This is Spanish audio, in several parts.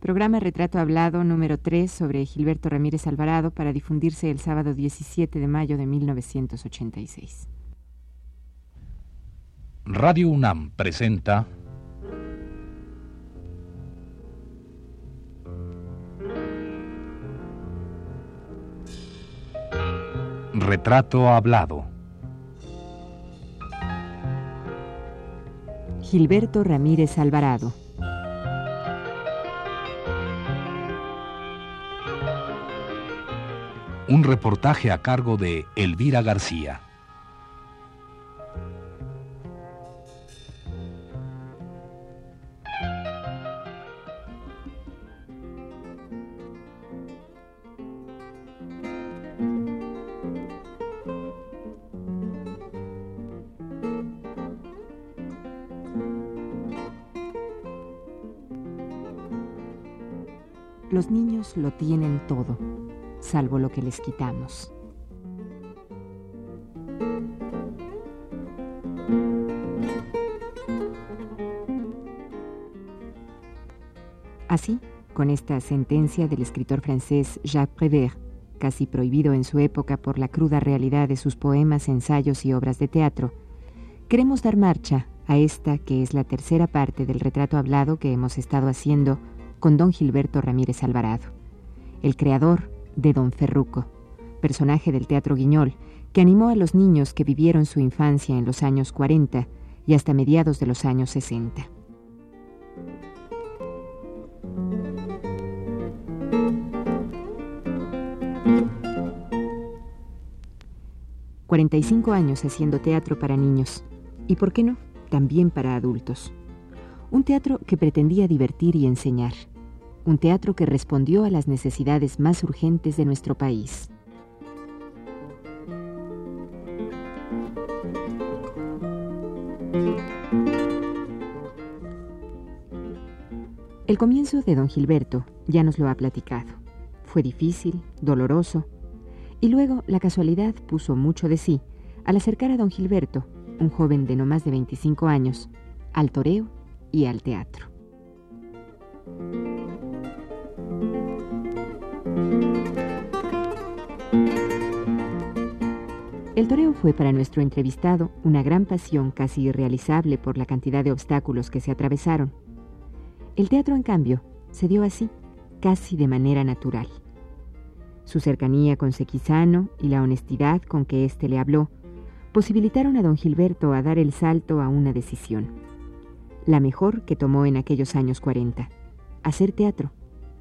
Programa Retrato Hablado número 3 sobre Gilberto Ramírez Alvarado para difundirse el sábado 17 de mayo de 1986. Radio UNAM presenta Retrato Hablado. Gilberto Ramírez Alvarado. Un reportaje a cargo de Elvira García. Los niños lo tienen todo salvo lo que les quitamos. Así, con esta sentencia del escritor francés Jacques Prévert, casi prohibido en su época por la cruda realidad de sus poemas, ensayos y obras de teatro, queremos dar marcha a esta que es la tercera parte del retrato hablado que hemos estado haciendo con don Gilberto Ramírez Alvarado, el creador, de Don Ferruco, personaje del Teatro Guiñol, que animó a los niños que vivieron su infancia en los años 40 y hasta mediados de los años 60. ...45 años haciendo teatro para niños... ...y por qué no, también para adultos... ...un teatro que pretendía divertir y enseñar un teatro que respondió a las necesidades más urgentes de nuestro país. El comienzo de don Gilberto ya nos lo ha platicado. Fue difícil, doloroso, y luego la casualidad puso mucho de sí al acercar a don Gilberto, un joven de no más de 25 años, al toreo y al teatro. El toreo fue para nuestro entrevistado una gran pasión casi irrealizable por la cantidad de obstáculos que se atravesaron. El teatro, en cambio, se dio así, casi de manera natural. Su cercanía con Sequizano y la honestidad con que éste le habló posibilitaron a don Gilberto a dar el salto a una decisión, la mejor que tomó en aquellos años 40, hacer teatro,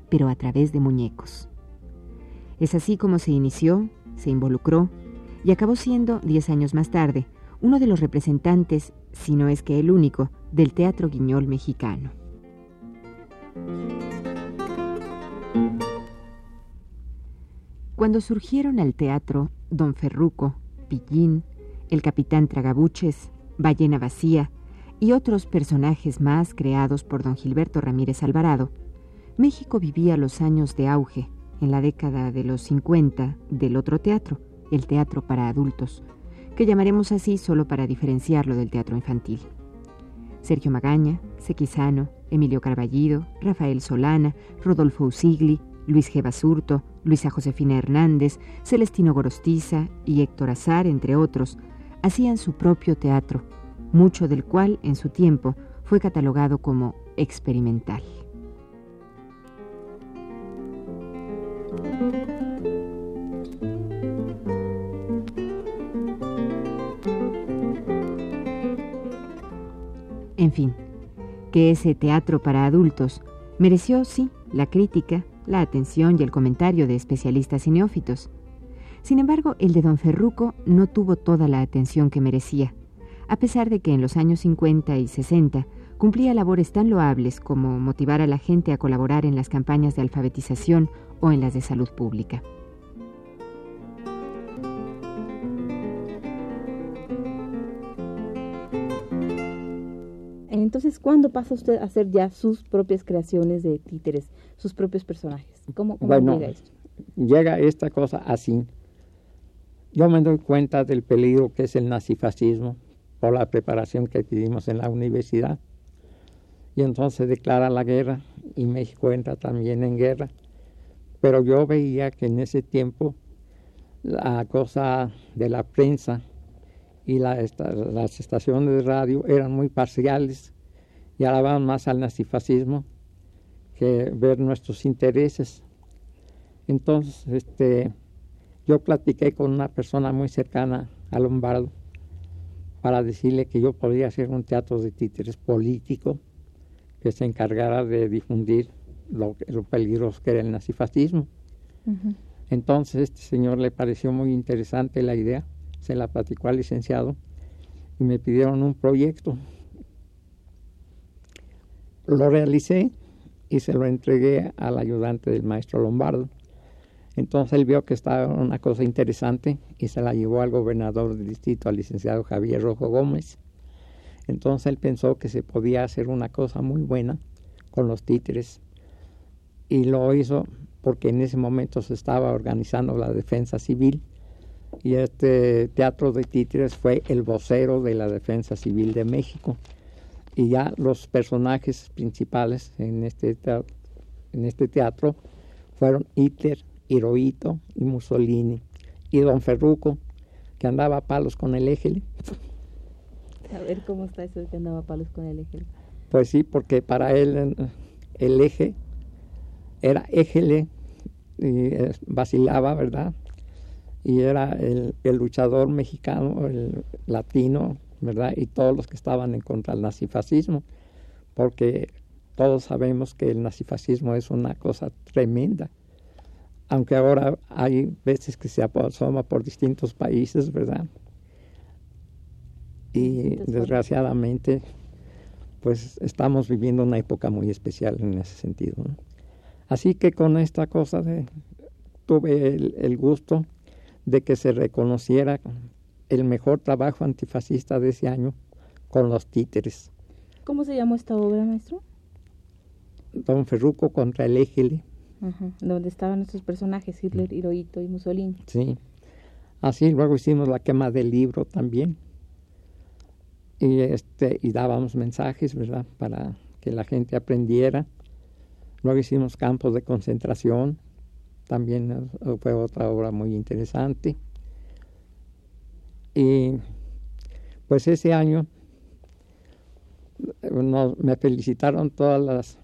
pero a través de muñecos. Es así como se inició, se involucró y acabó siendo, diez años más tarde, uno de los representantes, si no es que el único, del teatro guiñol mexicano. Cuando surgieron al teatro Don Ferruco, Pillín, el capitán Tragabuches, Ballena Vacía y otros personajes más creados por don Gilberto Ramírez Alvarado, México vivía los años de auge, en la década de los 50, del otro teatro, el teatro para adultos, que llamaremos así solo para diferenciarlo del teatro infantil. Sergio Magaña, Sequizano, Emilio Carballido, Rafael Solana, Rodolfo Usigli, Luis G. Basurto, Luisa Josefina Hernández, Celestino Gorostiza y Héctor Azar, entre otros, hacían su propio teatro, mucho del cual en su tiempo fue catalogado como experimental. En fin, que ese teatro para adultos mereció, sí, la crítica, la atención y el comentario de especialistas y neófitos. Sin embargo, el de don Ferruco no tuvo toda la atención que merecía, a pesar de que en los años 50 y 60 cumplía labores tan loables como motivar a la gente a colaborar en las campañas de alfabetización o en las de salud pública. Entonces, ¿cuándo pasa usted a hacer ya sus propias creaciones de títeres, sus propios personajes? ¿Cómo, llega esto? Llega esta cosa así. Yo me doy cuenta del peligro que es el nazifascismo por la preparación que tuvimos en la universidad. Y entonces declara la guerra y México entra también en guerra. Pero yo veía que en ese tiempo la cosa de la prensa y las estaciones de radio eran muy parciales y alababan más al nazifascismo que ver nuestros intereses. Entonces, este, yo platiqué con una persona muy cercana a Lombardo para decirle que yo podría hacer un teatro de títeres político que se encargara de difundir lo, lo peligroso que era el nazifascismo. Entonces este señor le pareció muy interesante la idea, se la platicó al licenciado y me pidieron un proyecto. Lo realicé y se lo entregué al ayudante del maestro Lombardo. Entonces él vio que estaba una cosa interesante y se la llevó al gobernador del distrito, al licenciado Javier Rojo Gómez. Entonces él pensó que se podía hacer una cosa muy buena con los títeres y lo hizo porque en ese momento se estaba organizando la defensa civil y este teatro de títeres fue el vocero de la defensa civil de México y ya los personajes principales en este teatro, en este teatro fueron Hitler, Hirohito y Mussolini y Don Ferruco que andaba a palos con el eje. A ver cómo está eso de que andaba a palos con el eje. Pues sí, porque para él el eje era Égele y vacilaba, ¿verdad? Y era el, luchador mexicano, el latino, ¿verdad? Y todos los que estaban en contra del nazifascismo, porque todos sabemos que el nazifascismo es una cosa tremenda. Aunque ahora hay veces que se asoma por distintos países, ¿verdad? Y desgraciadamente, pues estamos viviendo una época muy especial en ese sentido. ¿no? Así que con esta cosa de, tuve el, gusto de que se reconociera el mejor trabajo antifascista de ese año con los títeres. ¿Cómo se llamó esta obra, maestro? Don Ferruco contra el Égele. donde estaban nuestros personajes, Hitler, Hirohito y Mussolini. Sí. Así luego hicimos la quema del libro también. Y este y dábamos mensajes, ¿verdad? Para que la gente aprendiera Luego hicimos campos de concentración, también fue otra obra muy interesante. Y pues ese año me felicitaron todas las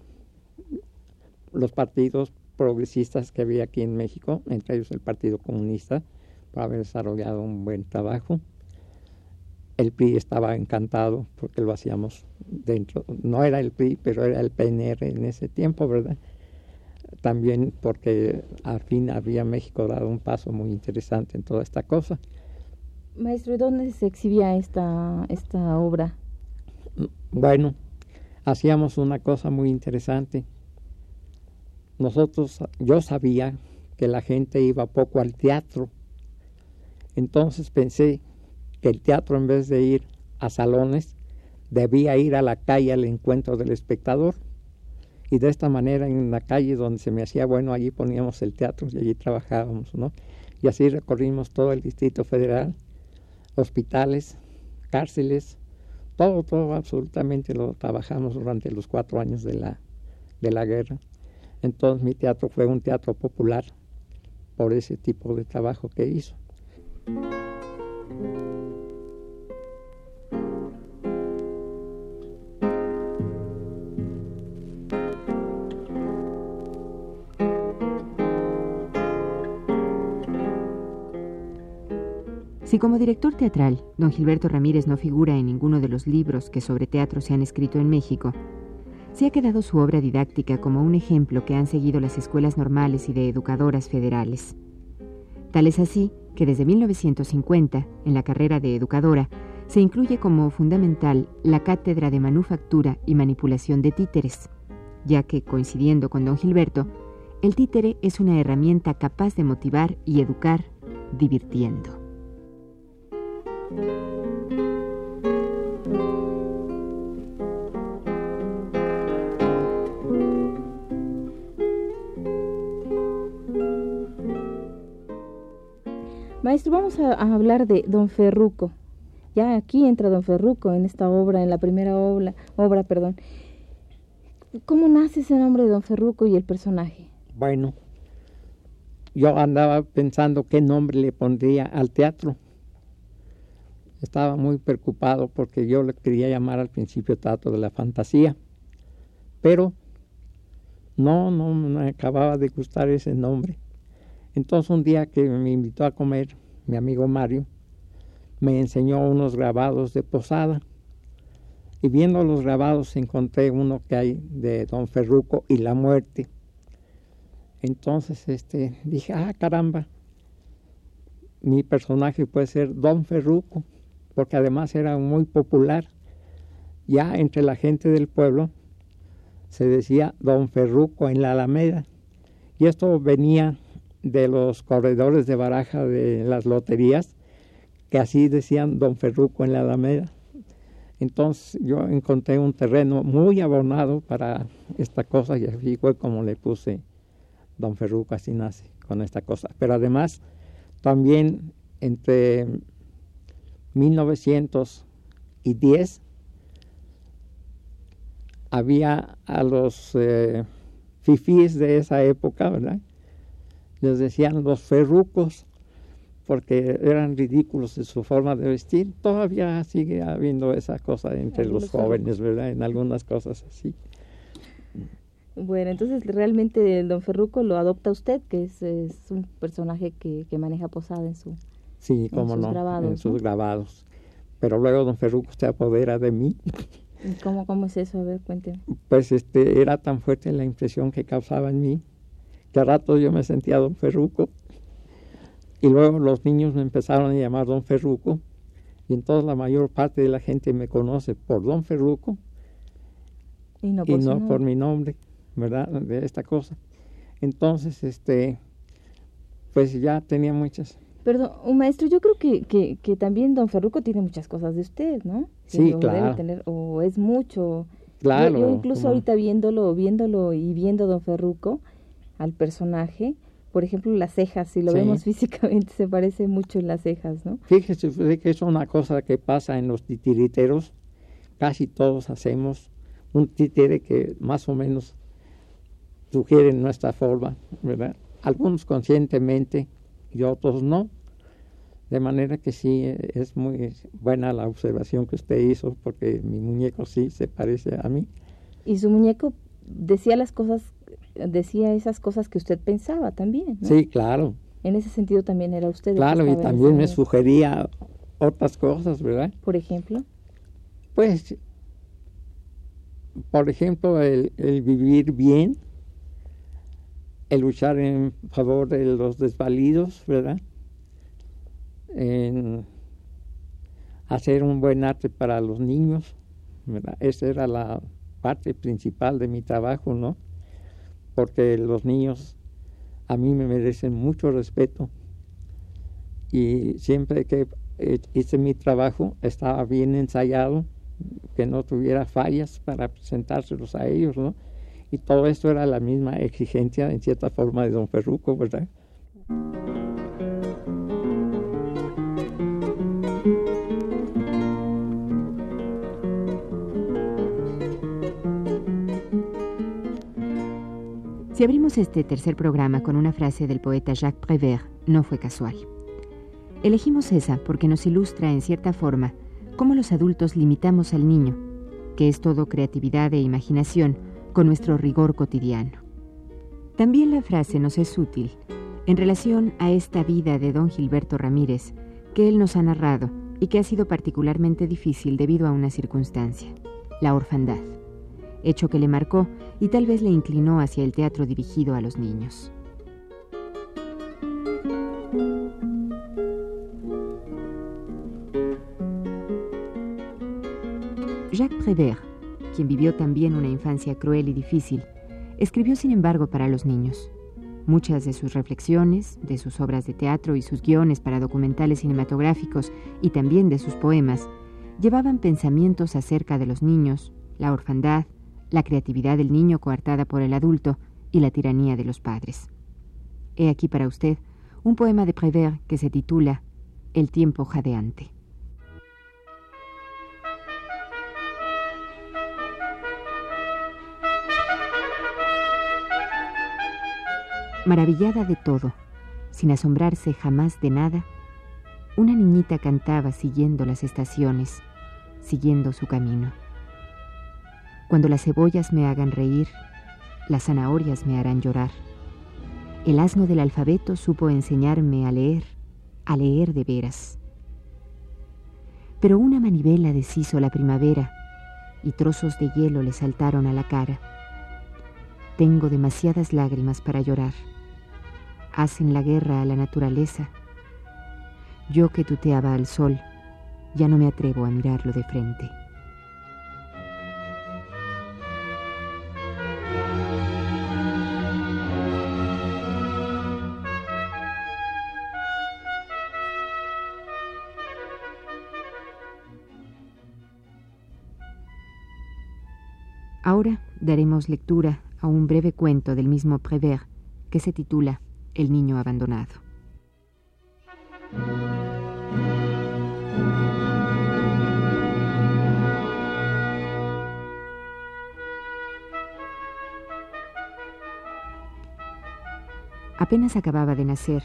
los partidos progresistas que había aquí en México, entre ellos el Partido Comunista, por haber desarrollado un buen trabajo el PRI estaba encantado porque lo hacíamos dentro, no era el PRI, pero era el PNR en ese tiempo, ¿verdad? También porque al fin había México dado un paso muy interesante en toda esta cosa. Maestro, ¿y dónde se exhibía esta, esta obra? Bueno, hacíamos una cosa muy interesante. Nosotros, yo sabía que la gente iba poco al teatro, entonces pensé que el teatro en vez de ir a salones debía ir a la calle al encuentro del espectador y de esta manera en la calle donde se me hacía bueno allí poníamos el teatro y allí trabajábamos no y así recorrimos todo el distrito federal hospitales cárceles todo todo absolutamente lo trabajamos durante los cuatro años de la de la guerra. Entonces mi teatro fue un teatro popular por ese tipo de trabajo que hizo Si como director teatral, don Gilberto Ramírez no figura en ninguno de los libros que sobre teatro se han escrito en México, se ha quedado su obra didáctica como un ejemplo que han seguido las escuelas normales y de educadoras federales. Tal es así que desde 1950, en la carrera de educadora, se incluye como fundamental la cátedra de manufactura y manipulación de títeres, ya que, coincidiendo con don Gilberto, el títere es una herramienta capaz de motivar y educar divirtiendo. Maestro, vamos a, hablar de Don Ferruco. Ya aquí entra Don Ferruco en esta obra, en la primera obra, obra perdón. ¿Cómo nace ese nombre de Don Ferruco y el personaje? Bueno, yo andaba pensando qué nombre le pondría al teatro. Estaba muy preocupado porque yo le quería llamar al principio Teatro de la Fantasía, pero no, no me acababa de gustar ese nombre. Entonces un día que me invitó a comer, mi amigo Mario, me enseñó unos grabados de Posada. Y viendo los grabados encontré uno que hay de Don Ferruco y la muerte. Entonces este, dije, ah, caramba, mi personaje puede ser Don Ferruco, porque además era muy popular. Ya entre la gente del pueblo se decía Don Ferruco en la Alameda. Y esto venía de los corredores de baraja de las loterías, que así decían Don Ferruco en la Alameda. Entonces yo encontré un terreno muy abonado para esta cosa y así fue como le puse Don Ferruco, así nace con esta cosa. Pero además también entre 1910 había a los eh, fifís de esa época, ¿verdad? Les decían los ferrucos porque eran ridículos en su forma de vestir. Todavía sigue habiendo esa cosa entre los jóvenes, ¿verdad? En algunas cosas así. Bueno, entonces realmente el Don Ferruco lo adopta usted, que es, un personaje que, maneja posada en su sí, cómo sus no, grabados, en sus grabados. Pero luego Don Ferruco se apodera de mí. ¿Cómo, ¿Cómo es eso? A ver, cuénteme. Pues este, era tan fuerte la impresión que causaba en mí que a rato yo me sentía Don Ferruco. Y luego los niños me empezaron a llamar Don Ferruco. Y entonces la mayor parte de la gente me conoce por Don Ferruco y no por, mi nombre, ¿verdad? De esta cosa. Entonces, este, pues ya tenía muchas. Perdón, un maestro, yo creo que, que, que, también don Ferruco tiene muchas cosas de usted, ¿no? Sí, claro. tener, o es mucho. Claro. Yo, incluso ahorita viéndolo, viéndolo y viendo don Ferruco, al personaje, por ejemplo, las cejas, si lo vemos físicamente, se parece mucho en las cejas, ¿no? Fíjese que es una cosa que pasa en los titiriteros, casi todos hacemos un títere que más o menos sugiere nuestra forma, ¿verdad? Algunos conscientemente y otros no. De manera que sí, es muy buena la observación que usted hizo, porque mi muñeco sí se parece a mí. Y su muñeco decía las cosas decía esas cosas que usted pensaba también. Sí, claro. En ese sentido también era usted. Claro, y también me sugería otras cosas, ¿verdad? Por ejemplo. Pues, por ejemplo, el, vivir bien, el luchar en favor de los desvalidos, ¿verdad? En hacer un buen arte para los niños. Esa era la parte principal de mi trabajo, ¿no? porque los niños a mí me merecen mucho respeto y siempre que hice mi trabajo estaba bien ensayado, que no tuviera fallas para presentárselos a ellos, ¿no? Y todo esto era la misma exigencia en cierta forma de don Ferruco, ¿verdad? Si abrimos este tercer programa con una frase del poeta Jacques Prévert, no fue casual. Elegimos esa porque nos ilustra en cierta forma cómo los adultos limitamos al niño, que es todo creatividad e imaginación, con nuestro rigor cotidiano. También la frase nos es útil en relación a esta vida de don Gilberto Ramírez, que él nos ha narrado y que ha sido particularmente difícil debido a una circunstancia, la orfandad hecho que le marcó y tal vez le inclinó hacia el teatro dirigido a los niños. Jacques Prévert, quien vivió también una infancia cruel y difícil, escribió sin embargo para los niños. Muchas de sus reflexiones, de sus obras de teatro y sus guiones para documentales cinematográficos y también de sus poemas, llevaban pensamientos acerca de los niños, la orfandad, la creatividad del niño coartada por el adulto y la tiranía de los padres. He aquí para usted un poema de Prévert que se titula El tiempo jadeante. Maravillada de todo, sin asombrarse jamás de nada, una niñita cantaba siguiendo las estaciones, siguiendo su camino. Cuando las cebollas me hagan reír, las zanahorias me harán llorar. El asno del alfabeto supo enseñarme a leer, a leer de veras. Pero una manivela deshizo la primavera y trozos de hielo le saltaron a la cara. Tengo demasiadas lágrimas para llorar. Hacen la guerra a la naturaleza. Yo que tuteaba al sol, ya no me atrevo a mirarlo de frente. Daremos lectura a un breve cuento del mismo Prévert que se titula El niño abandonado. Apenas acababa de nacer,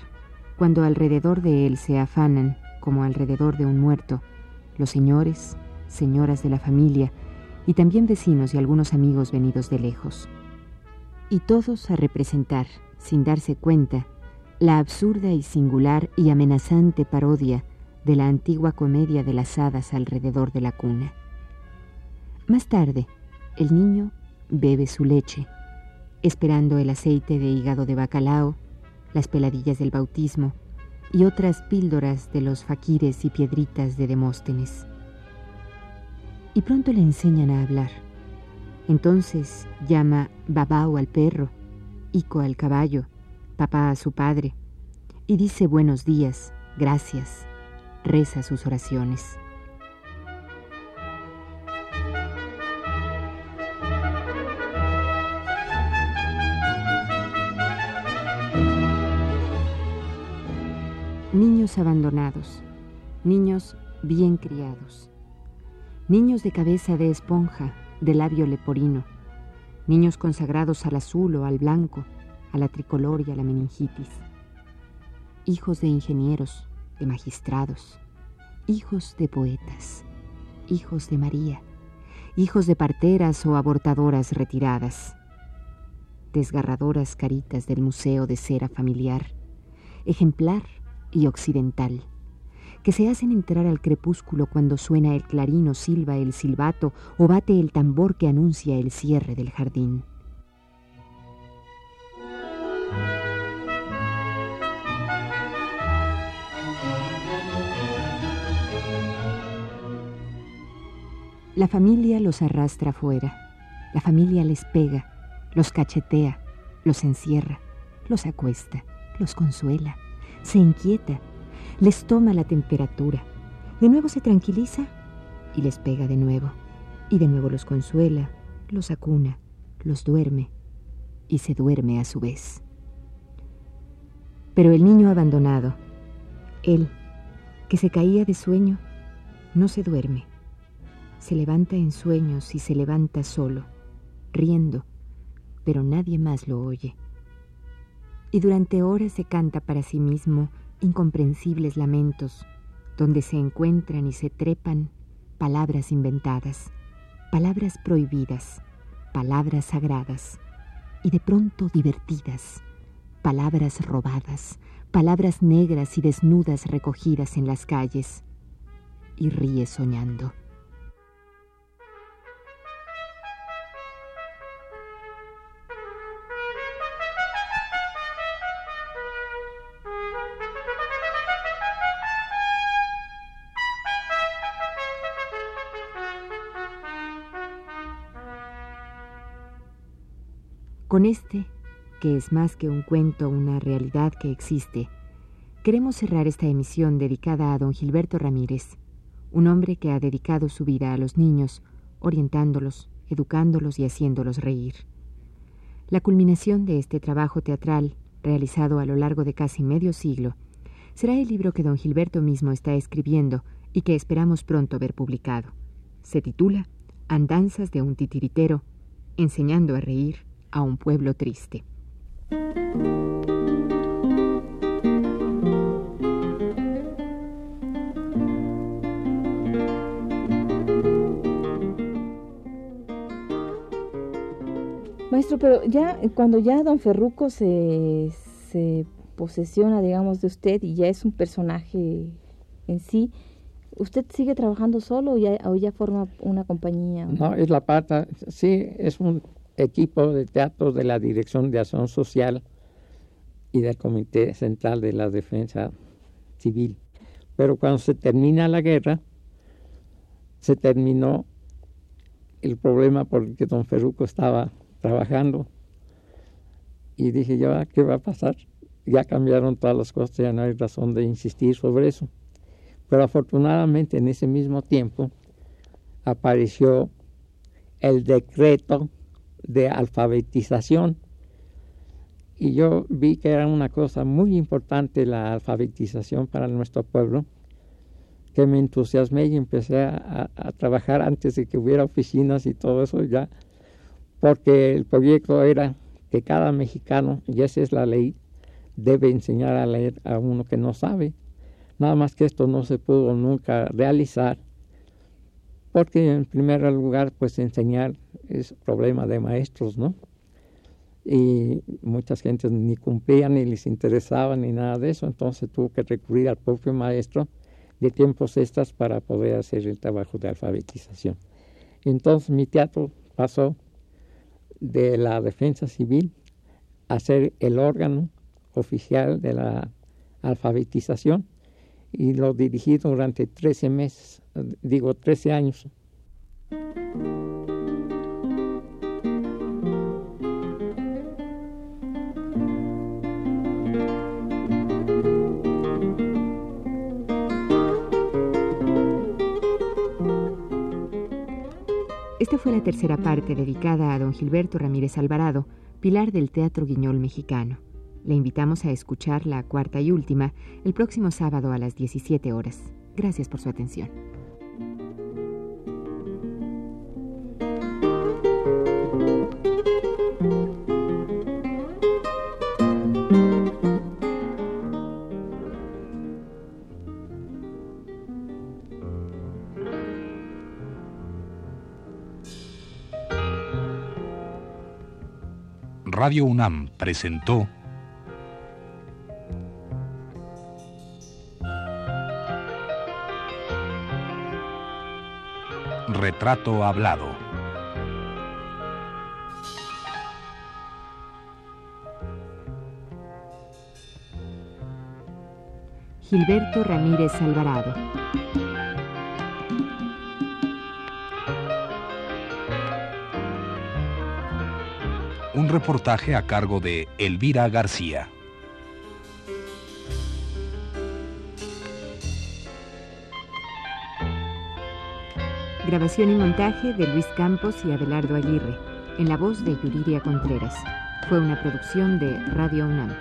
cuando alrededor de él se afanan, como alrededor de un muerto, los señores, señoras de la familia, y también vecinos y algunos amigos venidos de lejos. Y todos a representar, sin darse cuenta, la absurda y singular y amenazante parodia de la antigua comedia de las hadas alrededor de la cuna. Más tarde, el niño bebe su leche, esperando el aceite de hígado de bacalao, las peladillas del bautismo y otras píldoras de los faquires y piedritas de Demóstenes y pronto le enseñan a hablar. Entonces llama babao al perro, Ico al caballo, papá a su padre, y dice buenos días, gracias, reza sus oraciones. Niños abandonados, niños bien criados niños de cabeza de esponja, de labio leporino, niños consagrados al azul o al blanco, a la tricolor y a la meningitis, hijos de ingenieros, de magistrados, hijos de poetas, hijos de María, hijos de parteras o abortadoras retiradas, desgarradoras caritas del Museo de Cera Familiar, ejemplar y occidental que se hacen entrar al crepúsculo cuando suena el clarín o silba el silbato o bate el tambor que anuncia el cierre del jardín. La familia los arrastra fuera, la familia les pega, los cachetea, los encierra, los acuesta, los consuela, se inquieta, les toma la temperatura, de nuevo se tranquiliza y les pega de nuevo, y de nuevo los consuela, los acuna, los duerme y se duerme a su vez. Pero el niño abandonado, él, que se caía de sueño, no se duerme, se levanta en sueños y se levanta solo, riendo, pero nadie más lo oye. Y durante horas se canta para sí mismo incomprensibles lamentos, donde se encuentran y se trepan palabras inventadas, palabras prohibidas, palabras sagradas, y de pronto divertidas, palabras robadas, palabras negras y desnudas recogidas en las calles, y ríe soñando. Con este, que es más que un cuento, una realidad que existe, queremos cerrar esta emisión dedicada a don Gilberto Ramírez, un hombre que ha dedicado su vida a los niños, orientándolos, educándolos y haciéndolos reír. La culminación de este trabajo teatral, realizado a lo largo de casi medio siglo, será el libro que don Gilberto mismo está escribiendo y que esperamos pronto ver publicado. Se titula Andanzas de un titiritero, enseñando a reír a un pueblo triste. Maestro, pero ya eh, cuando ya don Ferruco se, se posesiona, digamos, de usted y ya es un personaje en sí, ¿Usted sigue trabajando solo o ya, o ya, forma una compañía? No, es la pata. Sí, es un equipo de teatro de la Dirección de Acción Social y del Comité Central de la Defensa Civil. Pero cuando se termina la guerra, se terminó el problema porque don Ferruco estaba trabajando. Y dije yo, ¿qué va a pasar? Ya cambiaron todas las cosas, ya no hay razón de insistir sobre eso. Pero afortunadamente en ese mismo tiempo apareció el decreto de alfabetización. Y yo vi que era una cosa muy importante la alfabetización para nuestro pueblo, que me entusiasmé y empecé a, trabajar antes de que hubiera oficinas y todo eso ya porque el proyecto era que cada mexicano, y esa es la ley, debe enseñar a leer a uno que no sabe. Nada más que esto no se pudo nunca realizar, porque en primer lugar, pues enseñar es problema de maestros, ¿no? Y muchas gentes ni cumplían, ni les interesaba, ni nada de eso, entonces tuvo que recurrir al propio maestro de tiempos extras para poder hacer el trabajo de alfabetización. Entonces mi teatro pasó de la defensa civil a ser el órgano oficial de la alfabetización y lo dirigí durante 13 meses, digo 13 años. Esta fue la tercera parte dedicada a don Gilberto Ramírez Alvarado, pilar del Teatro Guiñol mexicano. Le invitamos a escuchar la cuarta y última el próximo sábado a las 17 horas. Gracias por su atención. Radio UNAM presentó Retrato Hablado. Gilberto Ramírez Alvarado. Un reportaje a cargo de Elvira García. Grabación y montaje de Luis Campos y Abelardo Aguirre, en la voz de Yuridia Contreras. Fue una producción de Radio UNAM.